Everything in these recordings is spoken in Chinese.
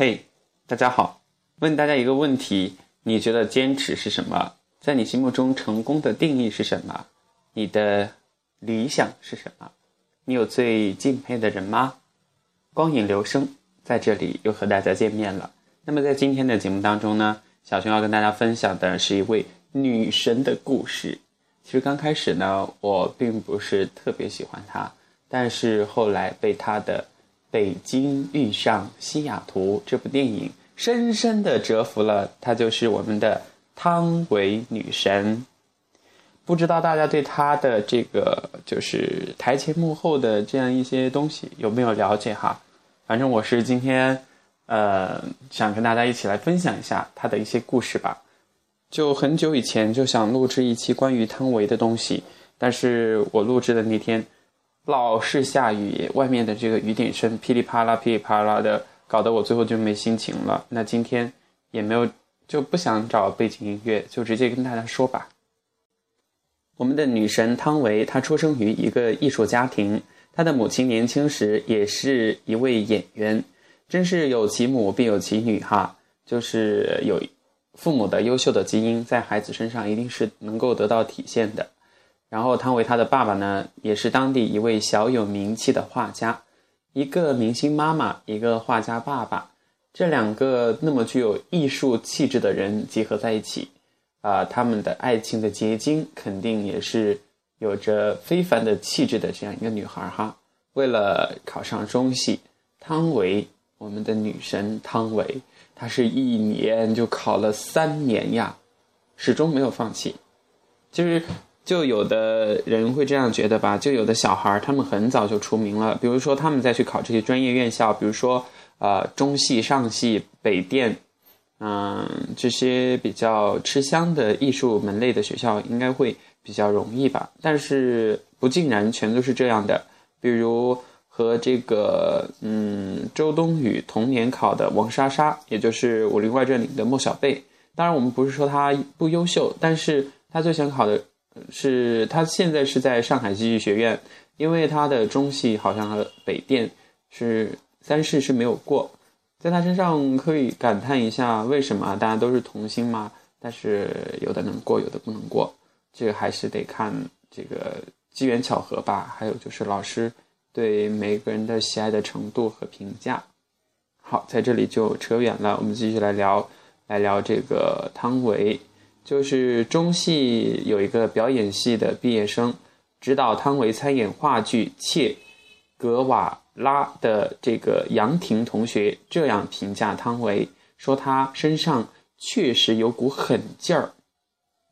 嘿，大家好，问大家一个问题：你觉得坚持是什么？在你心目中，成功的定义是什么？你的理想是什么？你有最敬佩的人吗？光影流声在这里又和大家见面了。那么在今天的节目当中呢，小熊要跟大家分享的是一位女神的故事。其实刚开始呢，我并不是特别喜欢她，但是后来被她的。《北京遇上西雅图》这部电影深深的折服了，她就是我们的汤唯女神。不知道大家对她的这个就是台前幕后的这样一些东西有没有了解哈？反正我是今天，呃，想跟大家一起来分享一下她的一些故事吧。就很久以前就想录制一期关于汤唯的东西，但是我录制的那天。老是下雨，外面的这个雨点声噼里啪啦、噼里啪啦的，搞得我最后就没心情了。那今天也没有，就不想找背景音乐，就直接跟大家说吧。我们的女神汤唯，她出生于一个艺术家庭，她的母亲年轻时也是一位演员，真是有其母必有其女哈，就是有父母的优秀的基因在孩子身上一定是能够得到体现的。然后汤唯她的爸爸呢，也是当地一位小有名气的画家，一个明星妈妈，一个画家爸爸，这两个那么具有艺术气质的人结合在一起，啊，他们的爱情的结晶肯定也是有着非凡的气质的这样一个女孩哈。为了考上中戏，汤唯，我们的女神汤唯，她是一年就考了三年呀，始终没有放弃，就是。就有的人会这样觉得吧，就有的小孩儿他们很早就出名了，比如说他们再去考这些专业院校，比如说呃中戏、上戏、北电，嗯这些比较吃香的艺术门类的学校应该会比较容易吧。但是不尽然全都是这样的，比如和这个嗯周冬雨同年考的王莎莎，也就是《武林外传》里的莫小贝。当然我们不是说她不优秀，但是她最想考的。是他现在是在上海戏剧学院，因为他的中戏好像和北电是三试是没有过，在他身上可以感叹一下为什么大家都是童星嘛，但是有的能过，有的不能过，这个还是得看这个机缘巧合吧，还有就是老师对每个人的喜爱的程度和评价。好，在这里就扯远了，我们继续来聊，来聊这个汤唯。就是中戏有一个表演系的毕业生，指导汤唯参演话剧《切格瓦拉》的这个杨婷同学这样评价汤唯，说她身上确实有股狠劲儿，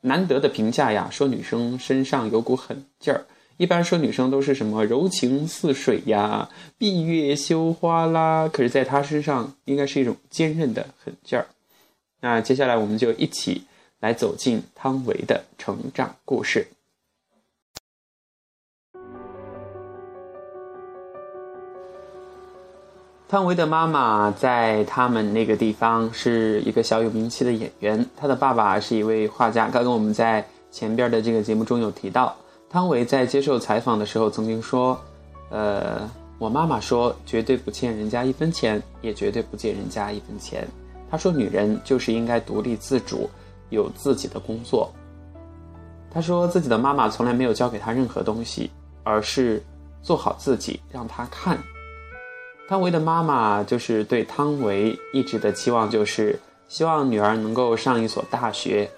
难得的评价呀。说女生身上有股狠劲儿，一般说女生都是什么柔情似水呀、闭月羞花啦，可是在她身上应该是一种坚韧的狠劲儿。那接下来我们就一起。来走进汤唯的成长故事。汤唯的妈妈在他们那个地方是一个小有名气的演员，她的爸爸是一位画家。刚刚我们在前边的这个节目中有提到，汤唯在接受采访的时候曾经说：“呃，我妈妈说绝对不欠人家一分钱，也绝对不借人家一分钱。她说女人就是应该独立自主。”有自己的工作。他说自己的妈妈从来没有教给他任何东西，而是做好自己，让他看。汤唯的妈妈就是对汤唯一直的期望，就是希望女儿能够上一所大学。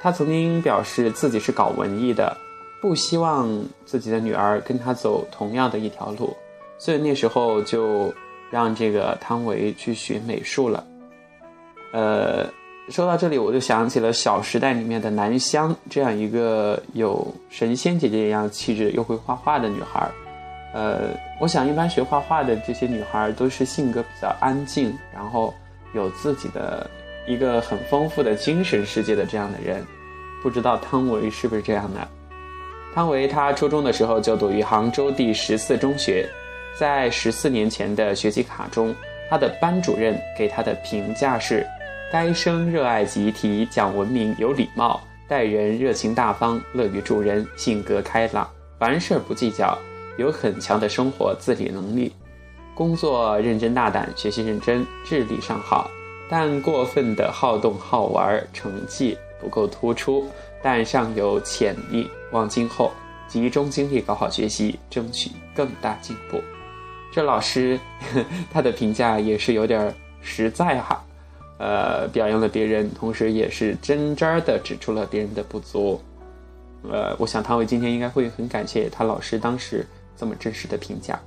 他曾经表示自己是搞文艺的，不希望自己的女儿跟他走同样的一条路，所以那时候就让这个汤唯去学美术了。呃。说到这里，我就想起了《小时代》里面的南湘这样一个有神仙姐姐一样气质又会画画的女孩。呃，我想一般学画画的这些女孩都是性格比较安静，然后有自己的一个很丰富的精神世界的这样的人。不知道汤唯是不是这样的？汤唯她初中的时候就读于杭州第十四中学，在十四年前的学习卡中，她的班主任给她的评价是。该生热爱集体，讲文明，有礼貌，待人热情大方，乐于助人，性格开朗，凡事不计较，有很强的生活自理能力。工作认真大胆，学习认真，智力尚好，但过分的好动好玩，成绩不够突出，但尚有潜力，望今后集中精力搞好学习，争取更大进步。这老师 他的评价也是有点实在哈，呃，表扬了别人，同时也是真真的指出了别人的不足。呃，我想汤唯今天应该会很感谢他老师当时这么真实的评价。